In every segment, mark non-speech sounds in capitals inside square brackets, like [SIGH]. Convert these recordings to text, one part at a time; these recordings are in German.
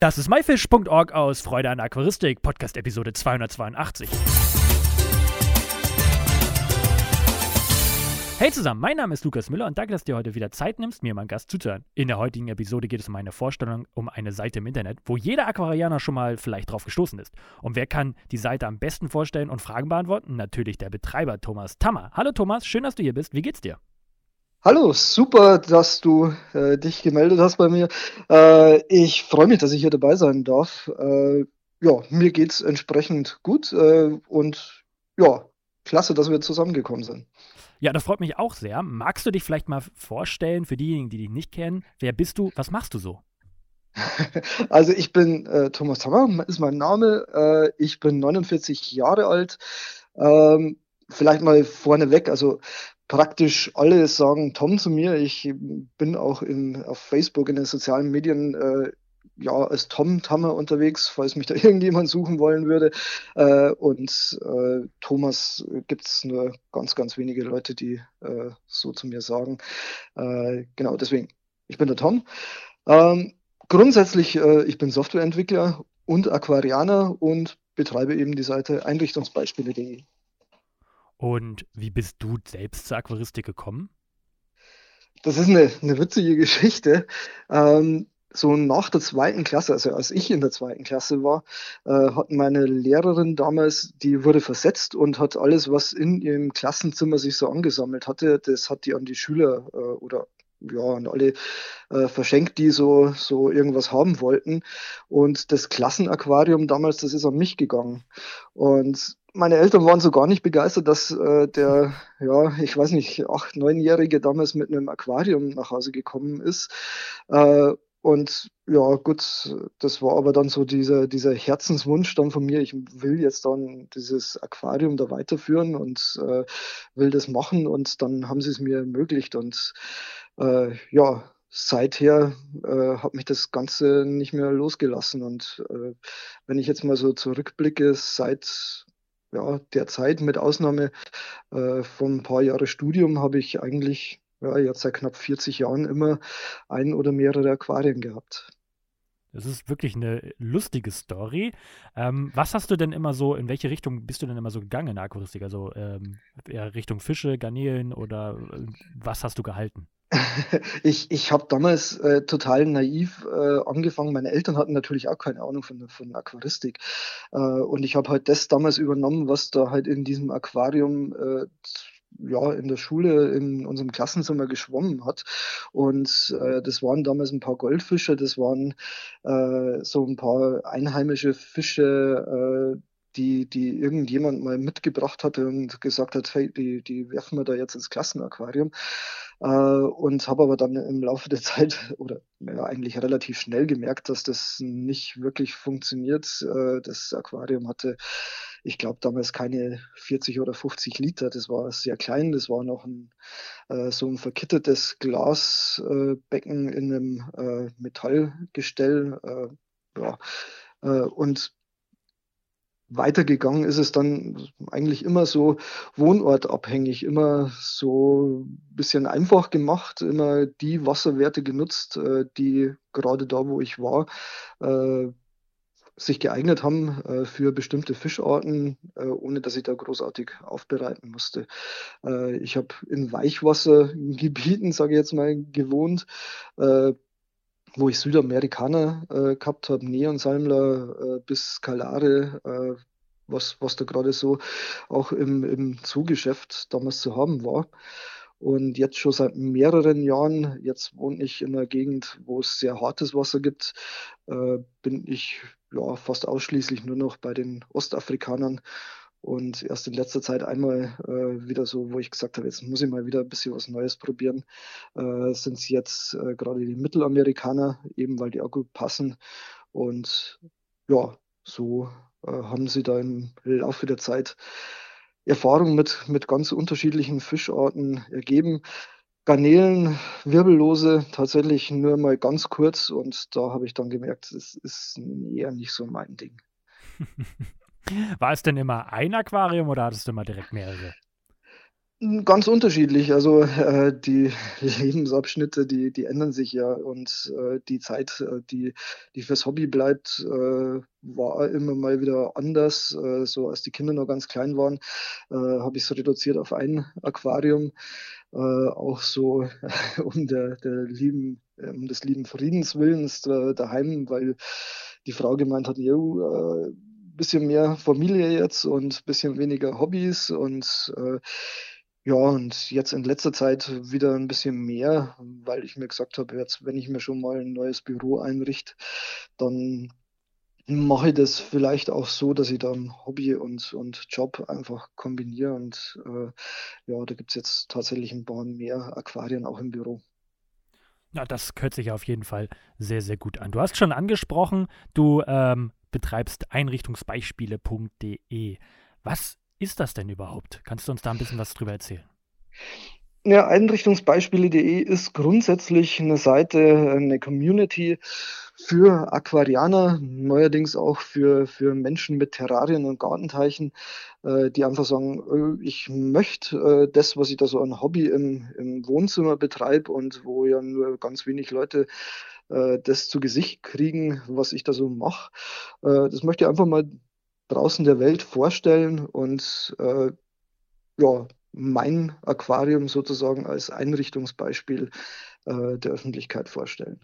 Das ist myfish.org aus Freude an Aquaristik, Podcast Episode 282. Hey zusammen, mein Name ist Lukas Müller und danke, dass du dir heute wieder Zeit nimmst, mir meinen Gast zuzuhören. In der heutigen Episode geht es um eine Vorstellung um eine Seite im Internet, wo jeder Aquarianer schon mal vielleicht drauf gestoßen ist. Und wer kann die Seite am besten vorstellen und Fragen beantworten? Natürlich der Betreiber Thomas Tammer. Hallo Thomas, schön, dass du hier bist. Wie geht's dir? Hallo, super, dass du äh, dich gemeldet hast bei mir. Äh, ich freue mich, dass ich hier dabei sein darf. Äh, ja, mir geht's entsprechend gut äh, und ja, klasse, dass wir zusammengekommen sind. Ja, das freut mich auch sehr. Magst du dich vielleicht mal vorstellen für diejenigen, die dich nicht kennen? Wer bist du? Was machst du so? [LAUGHS] Also ich bin äh, Thomas Hammer, ist mein Name. Äh, ich bin 49 Jahre alt. Ähm, vielleicht mal vorneweg, also praktisch alle sagen Tom zu mir. Ich bin auch in, auf Facebook in den sozialen Medien äh, ja als Tom Tammer unterwegs, falls mich da [LAUGHS] irgendjemand suchen wollen würde. Äh, und äh, Thomas gibt es nur ganz, ganz wenige Leute, die äh, so zu mir sagen. Äh, genau, deswegen, ich bin der Tom. Ähm, grundsätzlich, äh, ich bin Softwareentwickler und Aquarianer und betreibe eben die Seite Einrichtungsbeispiele.de. Und wie bist du selbst zur Aquaristik gekommen? Das ist eine, eine witzige Geschichte. Ähm, so nach der zweiten Klasse, also als ich in der zweiten Klasse war, äh, hat meine Lehrerin damals, die wurde versetzt und hat alles, was in ihrem Klassenzimmer sich so angesammelt hatte, das hat die an die Schüler äh, oder ja, an alle äh, verschenkt, die so, so irgendwas haben wollten. Und das Klassenaquarium damals, das ist an mich gegangen. Und meine Eltern waren so gar nicht begeistert, dass äh, der, ja, ich weiß nicht, acht, neunjährige damals mit einem Aquarium nach Hause gekommen ist. Äh, und ja, gut, das war aber dann so dieser, dieser Herzenswunsch dann von mir. Ich will jetzt dann dieses Aquarium da weiterführen und äh, will das machen. Und dann haben sie es mir ermöglicht. Und äh, ja, seither äh, hat mich das Ganze nicht mehr losgelassen. Und äh, wenn ich jetzt mal so zurückblicke, seit ja, der Zeit, mit Ausnahme äh, von ein paar Jahre Studium, habe ich eigentlich ja, jetzt seit knapp 40 Jahren immer ein oder mehrere Aquarien gehabt. Das ist wirklich eine lustige Story. Ähm, was hast du denn immer so, in welche Richtung bist du denn immer so gegangen in der Aquaristik? Also ähm, Richtung Fische, Garnelen oder äh, was hast du gehalten? [LAUGHS] ich ich habe damals äh, total naiv äh, angefangen. Meine Eltern hatten natürlich auch keine Ahnung von, von Aquaristik. Äh, und ich habe halt das damals übernommen, was da halt in diesem Aquarium äh, ja, in der Schule in unserem Klassenzimmer geschwommen hat. Und äh, das waren damals ein paar Goldfische, das waren äh, so ein paar einheimische Fische, äh, die, die irgendjemand mal mitgebracht hatte und gesagt hat, hey, die, die werfen wir da jetzt ins Klassenaquarium. Äh, und habe aber dann im Laufe der [LAUGHS] Zeit oder ja, eigentlich relativ schnell gemerkt, dass das nicht wirklich funktioniert. Äh, das Aquarium hatte, ich glaube, damals keine 40 oder 50 Liter. Das war sehr klein. Das war noch ein, äh, so ein verkittetes Glasbecken in einem Metallgestell. ja. und weitergegangen ist es dann eigentlich immer so wohnortabhängig, immer so ein bisschen einfach gemacht, immer die Wasserwerte genutzt, äh, die gerade da, wo ich war, äh, sich geeignet haben äh, für bestimmte Fischarten, ohne dass ich da großartig aufbereiten musste. ich habe in Weichwassergebieten, sage ich jetzt mal, gewohnt, wo ich Südamerikaner äh, gehabt habe, Neonsalmler äh, bis Kalare, äh, was, was da gerade so auch im, im Zoogeschäft damals zu haben war. Und jetzt schon seit mehreren Jahren, jetzt wohne ich in einer Gegend, wo es sehr hartes Wasser gibt, äh, bin ich ja fast ausschließlich nur noch bei den Ostafrikanern und erst in letzter Zeit einmal äh, wieder so, wo ich gesagt habe, jetzt muss ich mal wieder ein bisschen was Neues probieren, äh, sind es jetzt äh, gerade die Mittelamerikaner, eben weil die auch gut passen. Und ja, so äh, haben sie da im Laufe der Zeit Erfahrung mit, mit ganz unterschiedlichen Fischarten ergeben. Garnelen, Wirbellose, tatsächlich nur mal ganz kurz und da habe ich dann gemerkt, es ist eher nicht so mein Ding. [LAUGHS] [LAUGHS] War es denn immer ein Aquarium oder hattest du immer direkt mehrere? Ganz unterschiedlich. Also äh, die [LAUGHS] Lebensabschnitte, die, die ändern sich ja und äh, die Zeit, äh, die, die fürs Hobby bleibt, äh, war immer mal wieder anders. Äh, so als die Kinder noch ganz klein waren, äh, habe ich es reduziert auf ein Aquarium. auch so [LAUGHS] um der, der lieben, um des lieben Friedens Willens daheim, weil die Frau gemeint hat, jo, bisschen mehr Familie jetzt und bisschen weniger Hobbys und äh, ja, und jetzt in letzter Zeit wieder ein bisschen mehr, weil ich mir gesagt habe, jetzt, wenn ich mir schon mal ein neues Büro einrichte, dann mache ich das vielleicht auch so, dass ich dann Hobby und, und Job einfach kombiniere. Und äh, ja, da gibt es jetzt tatsächlich ein paar mehr Aquarien auch im Büro. Na, das hört sich auf jeden Fall sehr, sehr gut an. Du hast schon angesprochen, du ähm, betreibst einrichtungsbeispiele.de. Was ist das denn überhaupt? Kannst du uns da ein bisschen was drüber erzählen? Ja, Einrichtungsbeispiele.de ist grundsätzlich eine Seite, eine Community für Aquarianer, neuerdings auch für, für Menschen mit Terrarien und Gartenteichen, äh, die einfach sagen, äh, ich möchte äh, das, was ich da so ein Hobby im, im Wohnzimmer betreibe und wo ja nur ganz wenig Leute äh, das zu Gesicht kriegen, was ich da so mache, äh, das möchte ich einfach mal draußen der Welt vorstellen und äh, ja, mein Aquarium sozusagen als Einrichtungsbeispiel der Öffentlichkeit vorstellen.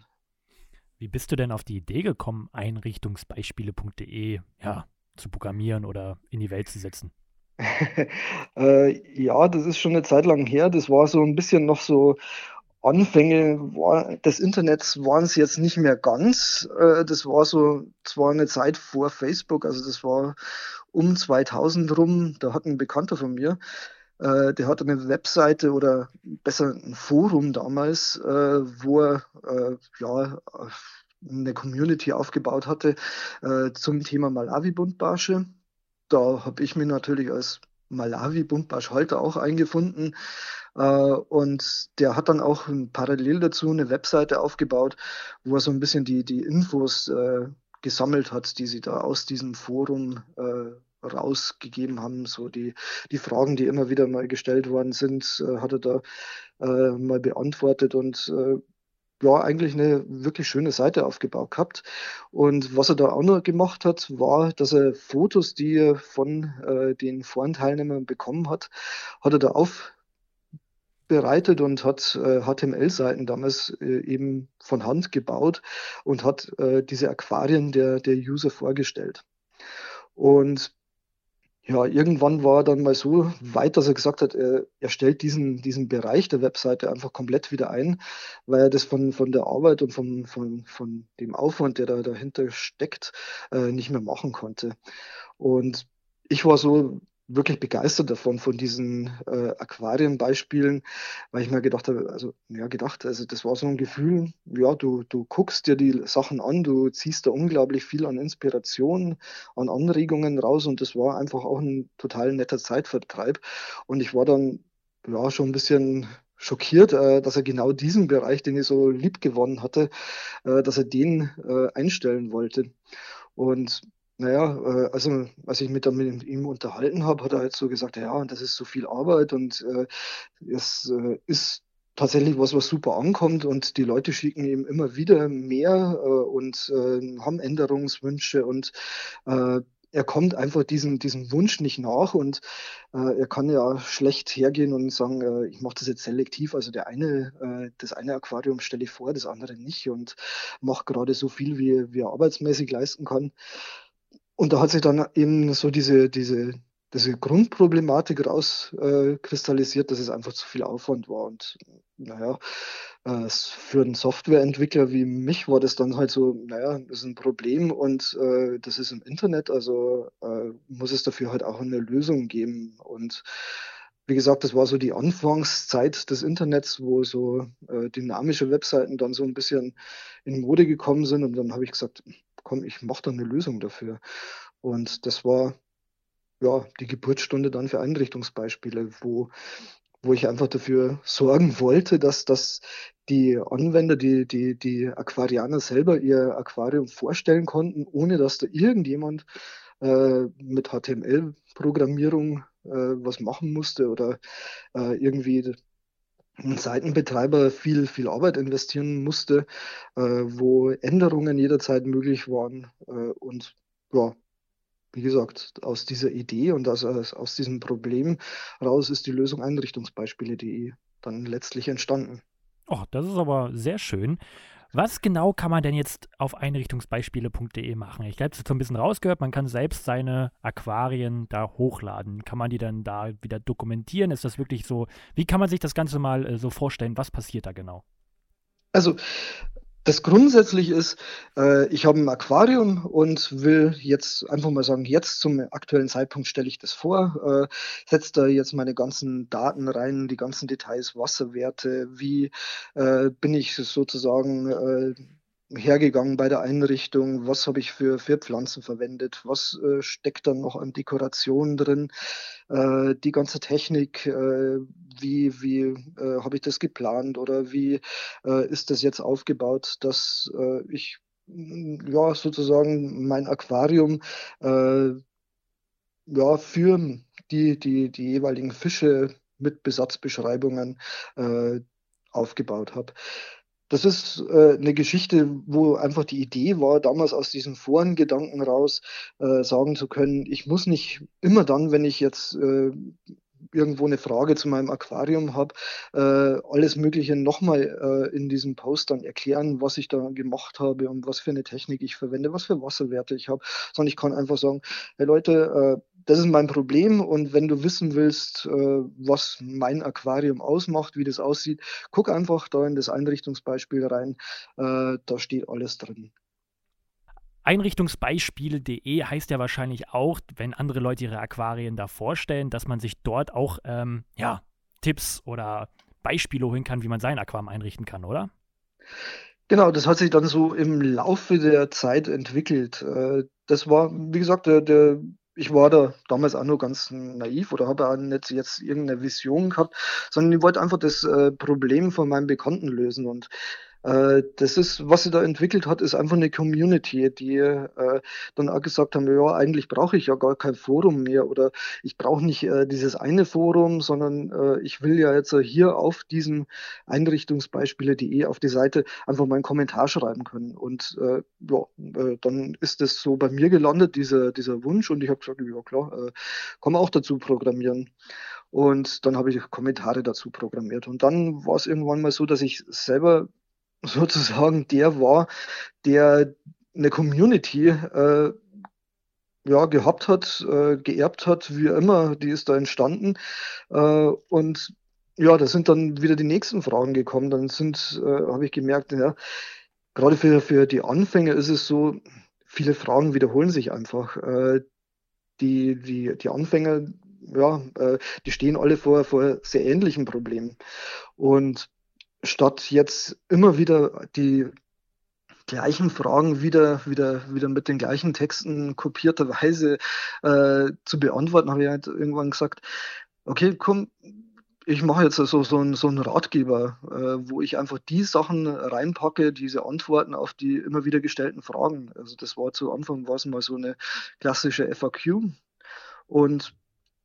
Wie bist du denn auf die Idee gekommen, einrichtungsbeispiele.de ja, zu programmieren oder in die Welt zu setzen? [LAUGHS] äh, ja, das ist schon eine Zeit lang her. Das war so ein bisschen noch so Anfänge des Internets waren es jetzt nicht mehr ganz. Äh, das war so zwar eine Zeit vor Facebook, also das war um 2000 rum. Da hat ein Bekannter von mir, äh, der hatte eine Webseite oder besser ein Forum damals, äh, wo er ja eine Community aufgebaut hatte zum Thema Malawi-Buntbarsche. Da habe ich mich natürlich als Malawi-Buntbarsch-Halter auch eingefunden äh, und der hat dann auch parallel dazu eine Webseite aufgebaut, wo er so ein bisschen die, die Infos äh, gesammelt hat, die sie da aus diesem Forum äh, rausgegeben haben. So die, die Fragen, die immer wieder mal gestellt worden sind, äh, hat er da äh, mal beantwortet und äh, ja, eigentlich eine wirklich schöne Seite aufgebaut gehabt. Und was er da auch noch gemacht hat, war, dass er Fotos, die er von äh, den Forenteilnehmern bekommen hat, hat er da auf bereitet und hat äh, HTML-Seiten damals äh, eben von Hand gebaut und hat äh, diese Aquarien der, der User vorgestellt. Und ja, irgendwann war er dann mal so weit, dass er gesagt hat, er, er stellt diesen, diesen Bereich der Webseite einfach komplett wieder ein, weil er das von, von der Arbeit und von, von, von dem Aufwand, der da dahinter steckt, äh, nicht mehr machen konnte. Und ich war so wirklich begeistert davon, von diesen äh, Aquarienbeispielen, weil ich mir gedacht habe, also ja gedacht, also das war so ein Gefühl, ja, du, du guckst dir die Sachen an, du ziehst da unglaublich viel an Inspiration, an Anregungen raus und das war einfach auch ein total netter Zeitvertreib. Und ich war dann ja schon ein bisschen schockiert, äh, dass er genau diesen Bereich, den ich so lieb gewonnen hatte, äh, dass er den äh, einstellen wollte. Und naja, äh, also als ich mich dann mit ihm unterhalten habe, hat er halt so gesagt, ja, das ist so viel Arbeit und äh, es äh, ist tatsächlich was, was super ankommt und die Leute schicken ihm immer wieder mehr äh, und äh, haben Änderungswünsche und äh, er kommt einfach diesem, diesem Wunsch nicht nach und äh, er kann ja schlecht hergehen und sagen, äh, ich mache das jetzt selektiv. Also der eine, äh, das eine Aquarium stelle ich vor, das andere nicht und mache gerade so viel, wie, wie er arbeitsmäßig leisten kann. Und da hat sich dann eben so diese, diese, diese Grundproblematik rauskristallisiert, äh, dass es einfach zu viel Aufwand war. Und naja, äh, für einen Softwareentwickler wie mich war das dann halt so, naja, das ist ein Problem und äh, das ist im Internet, also äh, muss es dafür halt auch eine Lösung geben. Und wie gesagt, das war so die Anfangszeit des Internets, wo so äh, dynamische Webseiten dann so ein bisschen in Mode gekommen sind. Und dann habe ich gesagt, komm, ich mache da eine Lösung dafür. Und das war ja die Geburtsstunde dann für Einrichtungsbeispiele, wo, wo ich einfach dafür sorgen wollte, dass, dass die Anwender, die, die, die Aquarianer selber ihr Aquarium vorstellen konnten, ohne dass da irgendjemand äh, mit HTML-Programmierung äh, was machen musste oder äh, irgendwie ein Seitenbetreiber viel, viel Arbeit investieren musste, äh, wo Änderungen jederzeit möglich waren. Äh, und ja, wie gesagt, aus dieser Idee und aus, aus diesem Problem raus ist die Lösung Einrichtungsbeispiele.de dann letztlich entstanden. Oh, das ist aber sehr schön. Was genau kann man denn jetzt auf einrichtungsbeispiele.de machen? Ich habe es jetzt so ein bisschen rausgehört, man kann selbst seine Aquarien da hochladen. Kann man die dann da wieder dokumentieren? Ist das wirklich so? Wie kann man sich das Ganze mal äh, so vorstellen? Was passiert da genau? Also das grundsätzlich ist, äh, ich habe ein Aquarium und will jetzt einfach mal sagen, jetzt zum aktuellen Zeitpunkt stelle ich das vor, äh, setze da jetzt meine ganzen Daten rein, die ganzen Details, Wasserwerte, wie äh, bin ich sozusagen äh, hergegangen bei der Einrichtung, was habe ich für, für Pflanzen verwendet, was äh, steckt dann noch an Dekoration drin, äh, die ganze Technik, äh, wie, wie äh, habe ich das geplant oder wie äh, ist das jetzt aufgebaut, dass äh, ich mm, ja sozusagen mein Aquarium ja, für die, die, die jeweiligen Fische mit Besatzbeschreibungen aufgebaut habe. Das ist äh, eine Geschichte, wo einfach die Idee war, damals aus diesen Forengedanken raus äh, sagen zu können, ich muss nicht immer dann, wenn ich jetzt äh, irgendwo eine Frage zu meinem Aquarium habe, äh, alles Mögliche nochmal äh, in diesem Post dann erklären, was ich da gemacht habe und was für eine Technik ich verwende, was für Wasserwerte ich habe, sondern ich kann einfach sagen, hey Leute, äh, das ist mein Problem und wenn du wissen willst, äh, was mein Aquarium ausmacht, wie das aussieht, guck einfach da in das Einrichtungsbeispiel rein, äh, da steht alles drin. Einrichtungsbeispiele.de heißt ja wahrscheinlich auch, wenn andere Leute ihre Aquarien da vorstellen, dass man sich dort auch ähm, ja, Tipps oder Beispiele holen kann, wie man sein Aquarium einrichten kann, oder? Genau, das hat sich dann so im Laufe der Zeit entwickelt. Äh, das war, wie gesagt, der, der ich war da damals auch nur ganz naiv oder habe auch nicht jetzt irgendeine Vision gehabt, sondern ich wollte einfach das äh, Problem von meinem Bekannten lösen. Und das ist, was sie da entwickelt hat, ist einfach eine Community, die äh, dann auch gesagt haben, ja, eigentlich brauche ich ja gar kein Forum mehr oder ich brauche nicht äh, dieses eine Forum, sondern äh, ich will ja jetzt hier auf diesem Einrichtungsbeispiele.de auf die Seite einfach meinen Kommentar schreiben können. Und äh, ja, äh, dann ist es so bei mir gelandet, dieser, dieser Wunsch, und ich habe gesagt, ja klar, äh, kann man auch dazu programmieren. Und dann habe ich Kommentare dazu programmiert. Und dann war es irgendwann mal so, dass ich selber [LAUGHS] sozusagen der war, der eine Community äh, ja, gehabt hat, äh, geerbt hat, wie immer, die ist da entstanden. Äh, und ja, da sind dann wieder die nächsten Fragen gekommen. Dann sind, äh, habe ich gemerkt, ja, gerade für, für die Anfänger ist es so, viele Fragen wiederholen sich einfach. Äh, die, die, die Anfänger, ja, äh, die stehen alle vor, vor sehr ähnlichen Problemen. Und statt jetzt immer wieder die gleichen Fragen wieder, wieder, wieder mit den gleichen Texten kopierterweise äh, zu beantworten, habe ich halt irgendwann gesagt, okay, komm, ich mache jetzt so, so, einen, so einen Ratgeber, äh, wo ich einfach die Sachen reinpacke, diese Antworten auf die immer wieder gestellten Fragen. Also das war zu Anfang war es mal so eine klassische FAQ. Und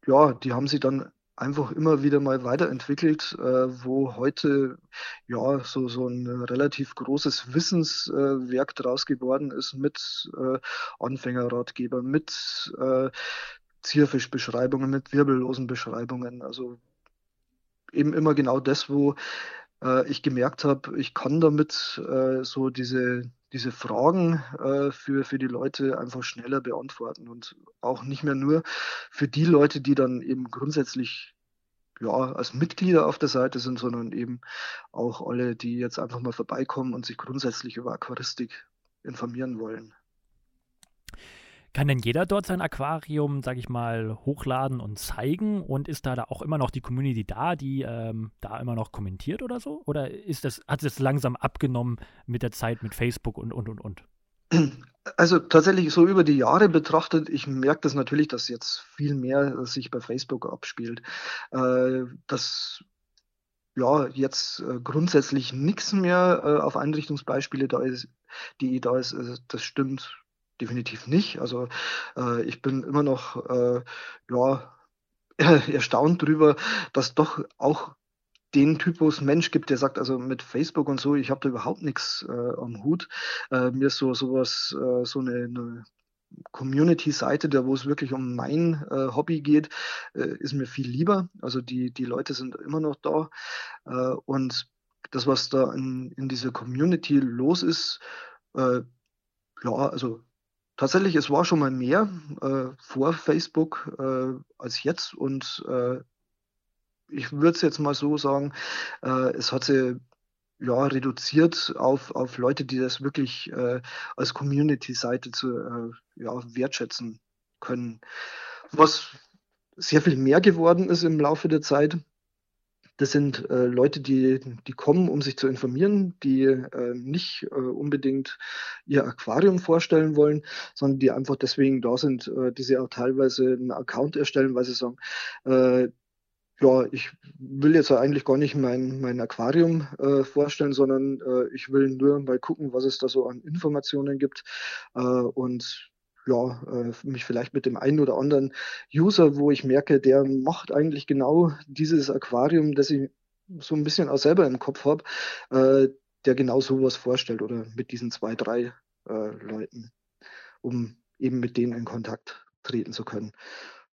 ja, die haben sie dann einfach immer wieder mal weiterentwickelt, äh, wo heute ja so, so ein relativ großes Wissenswerk draus geworden ist mit äh, Anfängerratgeber, mit äh, Zierfischbeschreibungen, mit wirbellosen Beschreibungen. Also eben immer genau das, wo äh, ich gemerkt habe, ich kann damit äh, so diese diese Fragen äh, für, für die Leute einfach schneller beantworten und auch nicht mehr nur für die Leute, die dann eben grundsätzlich ja, als Mitglieder auf der Seite sind, sondern eben auch alle, die jetzt einfach mal vorbeikommen und sich grundsätzlich über Aquaristik informieren wollen. Kann denn jeder dort sein Aquarium, sag ich mal, hochladen und zeigen? Und ist da, da auch immer noch die Community da, die ähm, da immer noch kommentiert oder so? Oder ist das, hat es langsam abgenommen mit der Zeit mit Facebook und und und und? Also tatsächlich so über die Jahre betrachtet, ich merke das natürlich, dass jetzt viel mehr sich bei Facebook abspielt. Äh, dass ja jetzt äh, grundsätzlich nichts mehr äh, auf Einrichtungsbeispiele da ist, die da ist, äh, das stimmt definitiv nicht. Also äh, ich bin immer noch, äh, ja, [LAUGHS] erstaunt drüber, dass doch auch den Typus Mensch gibt, der sagt, also mit Facebook und so, ich habe da überhaupt nichts äh, am Hut. Äh, mir ist so sowas, äh, so eine, eine Community-Seite, da wo es wirklich um mein äh, Hobby geht, äh, ist mir viel lieber. Also die, die Leute sind immer noch da. Äh, und das, was da in, in dieser Community los ist, äh, ja, also tatsächlich, es war schon mal mehr äh, vor Facebook äh, als jetzt. Und ich würde es jetzt mal so sagen, es hat sich ja, reduziert auf, auf Leute, die das wirklich äh, als Community-Seite zu äh, ja, wertschätzen können. Was sehr viel mehr geworden ist im Laufe der Zeit, das sind äh, Leute, die, die kommen, um sich zu informieren, die äh, nicht äh, unbedingt ihr Aquarium vorstellen wollen, sondern die einfach deswegen da sind, äh, die sie auch teilweise einen Account erstellen, weil sie sagen, äh, ja, ich will jetzt eigentlich gar nicht mein, mein Aquarium äh, vorstellen, sondern äh, ich will nur mal gucken, was es da so an Informationen gibt äh, und ja, äh, mich vielleicht mit dem einen oder anderen User, wo ich merke, der macht eigentlich genau dieses Aquarium, das ich so ein bisschen auch selber im Kopf habe, äh, der genau sowas vorstellt oder mit diesen zwei, drei äh, Leuten, um eben mit denen in Kontakt treten zu können.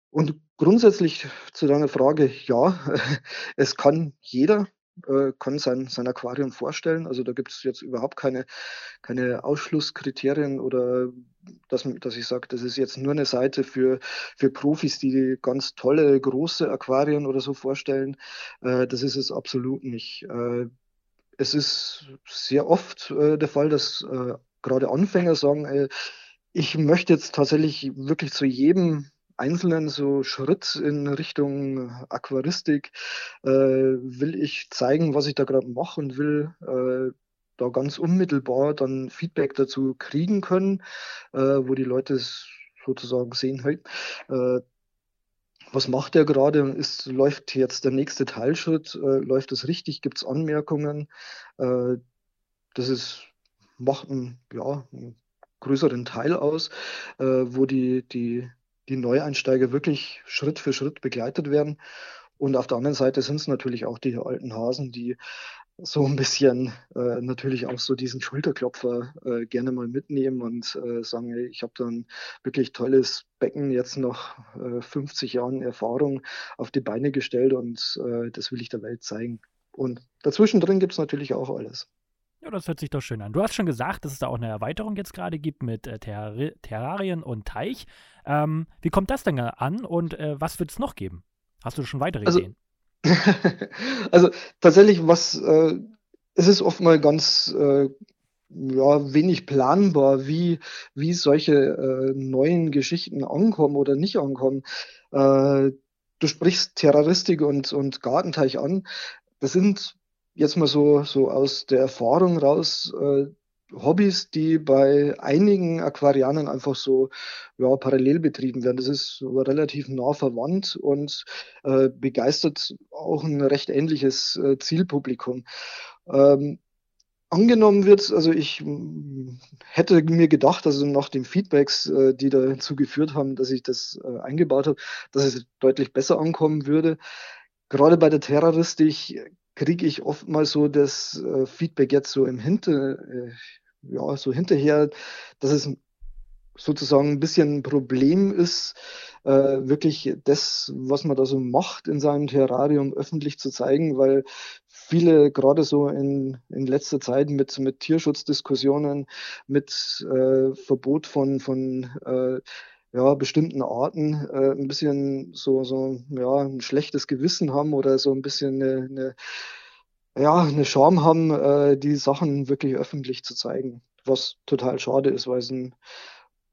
Und grundsätzlich zu deiner Frage, ja, [LAUGHS] es kann jeder, äh, kann sein, sein Aquarium vorstellen. Also da gibt es jetzt überhaupt keine, keine Ausschlusskriterien oder dass, dass ich sage, das ist jetzt nur eine Seite für, für Profis, die ganz tolle, große Aquarien oder so vorstellen. Äh, das ist es absolut nicht. Äh, es ist sehr oft äh, der Fall, dass äh, gerade Anfänger sagen, ich möchte jetzt tatsächlich wirklich zu jedem einzelnen so Schritt in Richtung Aquaristik äh, will ich zeigen, was ich da gerade mache und will äh, da ganz unmittelbar dann Feedback dazu kriegen können, äh, wo die Leute es sozusagen sehen, hey, äh, was macht er gerade? Ist, läuft jetzt der nächste Teilschritt? Äh, läuft es richtig? Gibt es Anmerkungen? Äh, das ist, macht einen, ja, einen größeren Teil aus, wo die, die die Neueinsteiger wirklich Schritt für Schritt begleitet werden. Und auf der anderen Seite sind es natürlich auch die alten Hasen, die so ein bisschen äh, natürlich auch so diesen Schulterklopfer äh, gerne mal mitnehmen und äh, sagen, ich habe dann wirklich tolles Becken jetzt nach 50 äh, Jahren Erfahrung auf die Beine gestellt und äh, das will ich der Welt zeigen. Und dazwischen drin gibt es natürlich auch alles. Ja, das hört sich doch schön an. Du hast schon gesagt, dass es da auch eine Erweiterung jetzt gerade gibt mit äh, Terrari Terrarien und Teich. Ähm, wie kommt das denn an und äh, was wird es noch geben? Hast du schon weitere also, Ideen? [LAUGHS] also tatsächlich, was äh, es ist oft mal ganz äh, ja, wenig planbar, wie, wie solche äh, neuen Geschichten ankommen oder nicht ankommen. Äh, du sprichst Terroristik und, und Gartenteich an. Das sind jetzt mal so, so aus der Erfahrung raus, äh, Hobbys, die bei einigen Aquarianern einfach so ja, parallel betrieben werden. Das ist relativ nah verwandt und äh, begeistert auch ein recht ähnliches äh, Zielpublikum. Ähm, angenommen wird, also ich mm, hätte mir gedacht, also nach den Feedbacks, äh, die dazu geführt haben, dass ich das äh, eingebaut habe, dass es deutlich besser ankommen würde. Gerade bei der Terroristik kriege ich oft mal so das äh, Feedback jetzt so im Hinter, äh, ja, so hinterher, dass es sozusagen ein bisschen ein Problem ist, äh, wirklich das, was man da so macht in seinem Terrarium öffentlich zu zeigen, weil viele gerade so in, in letzter Zeit mit, mit Tierschutzdiskussionen, mit äh, Verbot von, von äh, ja, bestimmten Arten äh, ein bisschen so, so ja, ein schlechtes Gewissen haben oder so ein bisschen eine, eine ja, eine Scham haben, äh, die Sachen wirklich öffentlich zu zeigen. Was total schade ist, weil es ein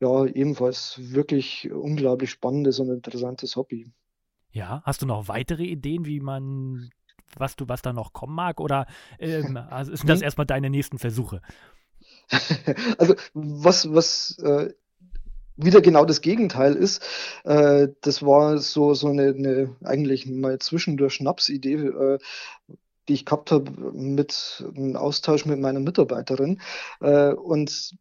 ja, ebenfalls wirklich unglaublich spannendes und interessantes Hobby. Ja, hast du noch weitere Ideen, wie man, was du, was da noch kommen mag? Oder ähm, [LAUGHS] also sind das erstmal deine nächsten Versuche? [LAUGHS] also was, was äh, wieder genau das Gegenteil ist. Äh, das war so, so eine, eine eigentlich mal zwischendurch Schnapsidee, äh, die ich gehabt habe mit einem Austausch mit meiner Mitarbeiterin. Äh, und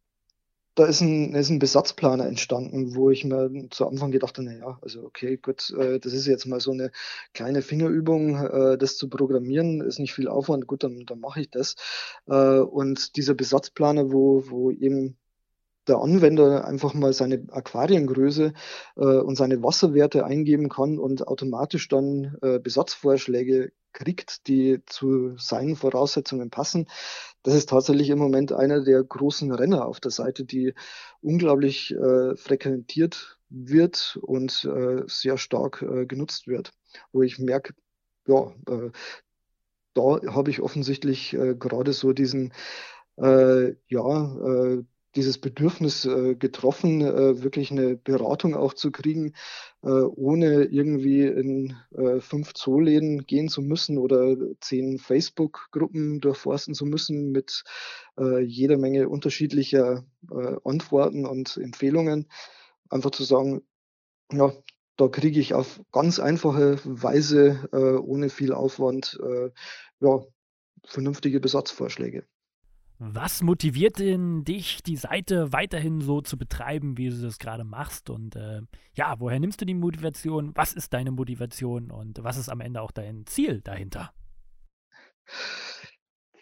da ist ein, ist ein Besatzplaner entstanden, wo ich mir zu Anfang gedacht habe, naja, also okay, gut, äh, das ist jetzt mal so eine kleine Fingerübung, äh, das zu programmieren, ist nicht viel Aufwand, gut, dann, dann mache ich das. Äh, und dieser Besatzplaner, wo, wo eben der Anwender einfach mal seine Aquariengröße äh, und seine Wasserwerte eingeben kann und automatisch dann äh, Besatzvorschläge kriegt, die zu seinen Voraussetzungen passen. Das ist tatsächlich im Moment einer der großen Renner auf der Seite, die unglaublich äh, frequentiert wird und äh, sehr stark äh, genutzt wird. Wo ich merke, ja, äh, da habe ich offensichtlich äh, gerade so diesen äh, ja, dieses Bedürfnis äh, getroffen, äh, wirklich eine Beratung auch zu kriegen, äh, ohne irgendwie in äh, fünf Zooläden gehen zu müssen oder zehn Facebook-Gruppen durchforsten zu müssen mit äh, jeder Menge unterschiedlicher äh, Antworten und Empfehlungen. Einfach zu sagen, ja, da kriege ich auf ganz einfache Weise, ohne viel Aufwand, ja, vernünftige Besatzvorschläge. Was motiviert denn dich, die Seite weiterhin so zu betreiben, wie du das gerade machst? Und äh, ja, woher nimmst du die Motivation? Was ist deine Motivation und was ist am Ende auch dein Ziel dahinter?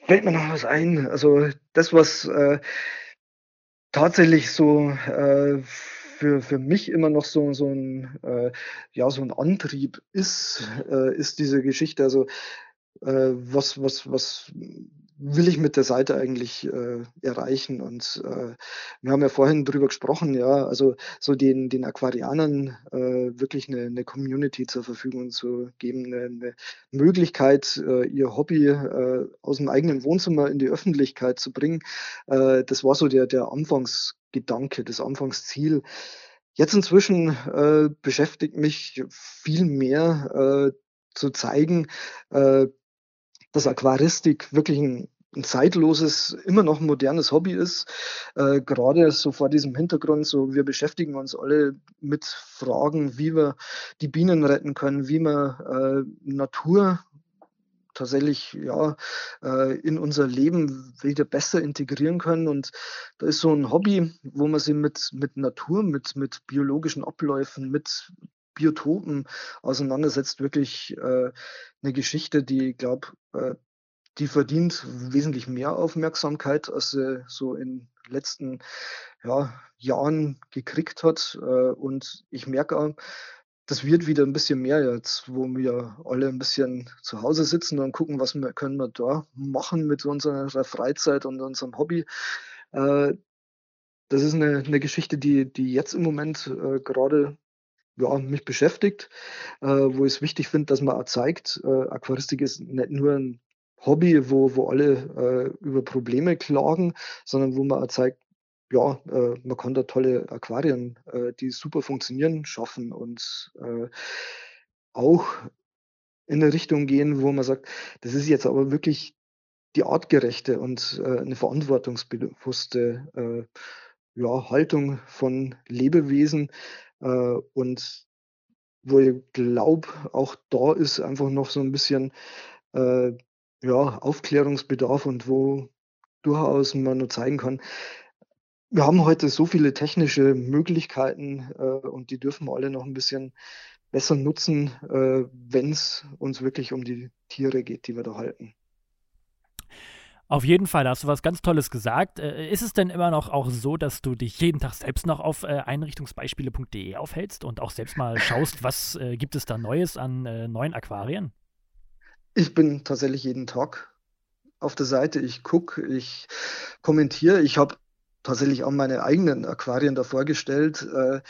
Fällt mir noch was ein. Also das, was äh, tatsächlich so äh, für, für mich immer noch so, so, ein, äh, ja, so ein Antrieb ist, äh, ist diese Geschichte. Also äh, was, was, was will ich mit der Seite eigentlich äh, erreichen? Und äh, wir haben ja vorhin drüber gesprochen, ja, also so den, den Aquarianern äh, wirklich eine, eine Community zur Verfügung zu geben, eine, eine Möglichkeit, äh, ihr Hobby äh, aus dem eigenen Wohnzimmer in die Öffentlichkeit zu bringen. Äh, das war so der, der Anfangsgedanke, das Anfangsziel. Jetzt inzwischen äh, beschäftigt mich viel mehr äh, zu zeigen, äh, dass Aquaristik wirklich ein, ein zeitloses, immer noch modernes Hobby ist. Äh, gerade so vor diesem Hintergrund, so wir beschäftigen uns alle mit Fragen, wie wir die Bienen retten können, wie wir äh, Natur tatsächlich ja äh, in unser Leben wieder besser integrieren können. Und da ist so ein Hobby, wo man sich mit, mit Natur, mit, mit biologischen Abläufen, mit Biotopen auseinandersetzt, wirklich äh, eine Geschichte, die, ich glaube, äh, die verdient wesentlich mehr Aufmerksamkeit, als sie so in den letzten ja, Jahren gekriegt hat. Äh, und ich merke auch, das wird wieder ein bisschen mehr jetzt, wo wir alle ein bisschen zu Hause sitzen und gucken, was wir, können wir da machen mit unserer Freizeit und unserem Hobby. Äh, das ist eine, eine Geschichte, die, die jetzt im Moment äh, gerade ja, mich beschäftigt, äh, wo ich es wichtig finde, dass man zeigt, äh, Aquaristik ist nicht nur ein Hobby, wo, wo alle äh, über Probleme klagen, sondern wo man zeigt, ja, äh, man kann da tolle Aquarien, äh, die super funktionieren, schaffen und äh, auch in eine Richtung gehen, wo man sagt, das ist jetzt aber wirklich die artgerechte und eine verantwortungsbewusste ja, Haltung von Lebewesen, und wo ich glaube, auch da ist einfach noch so ein bisschen äh, ja, Aufklärungsbedarf und wo durchaus man nur zeigen kann, wir haben heute so viele technische Möglichkeiten äh, und die dürfen wir alle noch ein bisschen besser nutzen, äh, wenn es uns wirklich um die Tiere geht, die wir da halten. Auf jeden Fall, da hast du was ganz Tolles gesagt. Äh, ist es denn immer noch auch so, dass du dich jeden Tag selbst noch auf äh, einrichtungsbeispiele.de aufhältst und auch selbst mal schaust, [LAUGHS] was äh, gibt es da Neues an äh, neuen Aquarien? Ich bin tatsächlich jeden Tag auf der Seite. Ich gucke, ich kommentiere. Ich habe tatsächlich auch meine eigenen Aquarien da vorgestellt, äh,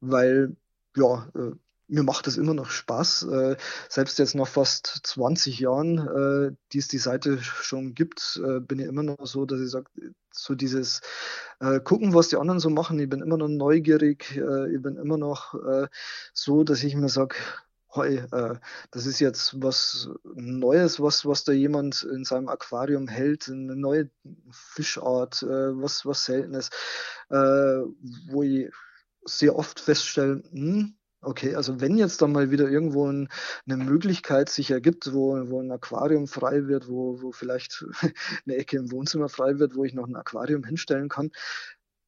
weil ja, äh, mir macht es immer noch Spaß. Äh, selbst jetzt nach fast 20 Jahren, äh, die es die Seite schon gibt, äh, bin ich immer noch so, dass ich sage, so dieses äh, gucken, was die anderen so machen. Ich bin immer noch neugierig. Äh, ich bin immer noch äh, so, dass ich mir sage, hey, das ist jetzt was Neues, was, was da jemand in seinem Aquarium hält, eine neue Fischart, was, was Seltenes, wo ich sehr oft feststelle, hm, Okay, also wenn jetzt dann mal wieder irgendwo ein, eine Möglichkeit sich ergibt, wo, wo ein Aquarium frei wird, wo, wo vielleicht [LAUGHS] eine Ecke im Wohnzimmer frei wird, wo ich noch ein Aquarium hinstellen kann,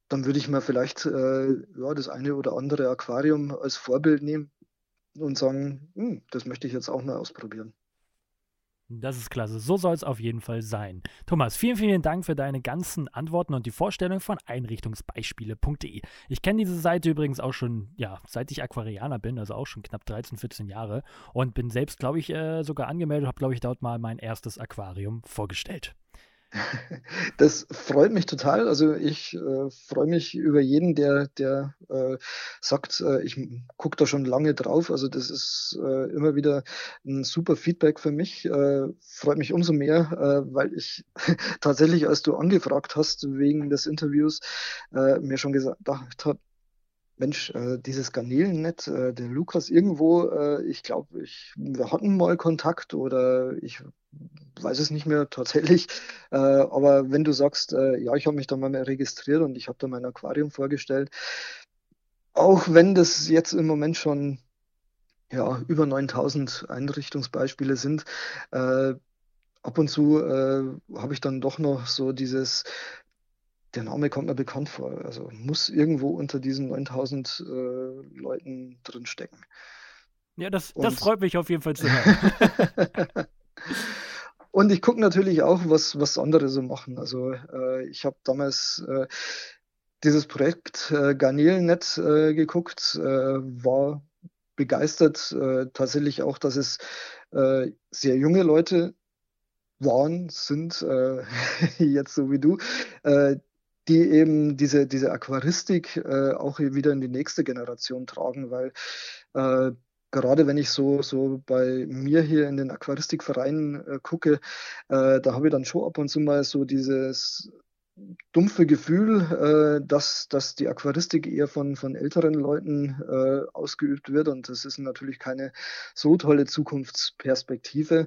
dann würde ich mir vielleicht äh, ja, das eine oder andere Aquarium als Vorbild nehmen und sagen, hm, das möchte ich jetzt auch mal ausprobieren. Das ist klasse. So soll es auf jeden Fall sein. Thomas, vielen, vielen Dank für deine ganzen Antworten und die Vorstellung von einrichtungsbeispiele.de. Ich kenne diese Seite übrigens auch schon, ja, seit ich Aquarianer bin, also auch schon knapp 13, 14 Jahre und bin selbst, glaube ich, äh, sogar angemeldet, habe, glaube ich, dort mal mein erstes Aquarium vorgestellt. Das freut mich total. Also ich äh, freue mich über jeden, der, der äh, sagt, äh, ich gucke da schon lange drauf. Also das ist äh, immer wieder ein super Feedback für mich. Äh, freut mich umso mehr, äh, weil ich [LAUGHS] tatsächlich, als du angefragt hast wegen des Interviews, mir schon gesagt habe, Mensch, äh, dieses Garnelennet, äh, der Lukas irgendwo, äh, ich glaube, ich, wir hatten mal Kontakt oder ich weiß es nicht mehr tatsächlich. [LAUGHS] Äh, aber wenn du sagst, äh, ja, ich habe mich da mal registriert und ich habe da mein Aquarium vorgestellt, auch wenn das jetzt im Moment schon ja, über 9000 Einrichtungsbeispiele sind, äh, ab und zu habe ich dann doch noch so dieses der Name kommt mir bekannt vor. Also muss irgendwo unter diesen 9000 äh, Leuten drin stecken. Ja, das, das freut mich auf jeden Fall zu hören. [LAUGHS] Und ich gucke natürlich auch, was, was andere so machen. Also äh, ich habe damals äh, dieses Projekt äh, Garnelennet äh, geguckt, äh, war begeistert äh, tatsächlich auch, dass es äh, sehr junge Leute waren, sind, [LAUGHS] jetzt so wie du, die eben diese, diese Aquaristik äh, auch wieder in die nächste Generation tragen, weil äh, gerade wenn ich so, so bei mir hier in den Aquaristikvereinen äh, gucke, äh, da habe ich dann schon ab und zu mal so dieses dumpfe Gefühl, äh, dass, dass die Aquaristik eher von, von älteren Leuten äh, ausgeübt wird. Und das ist natürlich keine so tolle Zukunftsperspektive,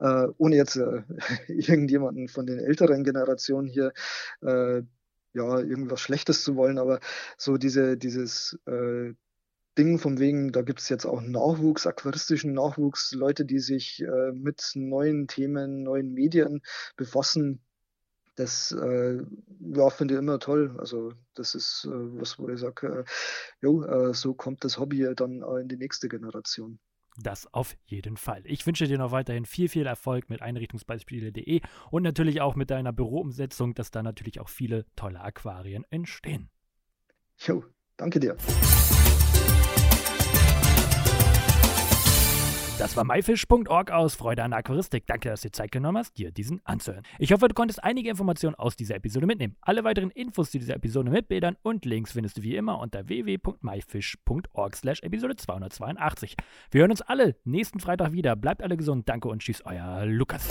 ohne jetzt [LAUGHS] irgendjemanden von den älteren Generationen hier ja, irgendwas Schlechtes zu wollen, aber so diese, dieses äh, Ding von wegen, da gibt es jetzt auch Nachwuchs, aquaristischen Nachwuchs, Leute, die sich äh, mit neuen Themen, neuen Medien befassen. Das äh, ja, finde ich immer toll. Also das ist äh, was, wo ich sage, äh, jo, äh, so kommt das Hobby dann in die nächste Generation. Das auf jeden Fall. Ich wünsche dir noch weiterhin viel, viel Erfolg mit Einrichtungsbeispiele.de und natürlich auch mit deiner Büroumsetzung, dass da natürlich auch viele tolle Aquarien entstehen. Jo, danke dir. Das war myfish.org aus Freude an Aquaristik. Danke, dass du dir Zeit genommen hast, dir diesen anzuhören. Ich hoffe, du konntest einige Informationen aus dieser Episode mitnehmen. Alle weiteren Infos zu dieser Episode mit Bildern und Links findest du wie immer unter www.myfish.org slash Episode 282. Wir hören uns alle nächsten Freitag wieder. Bleibt alle gesund. Danke und tschüss, euer Lukas.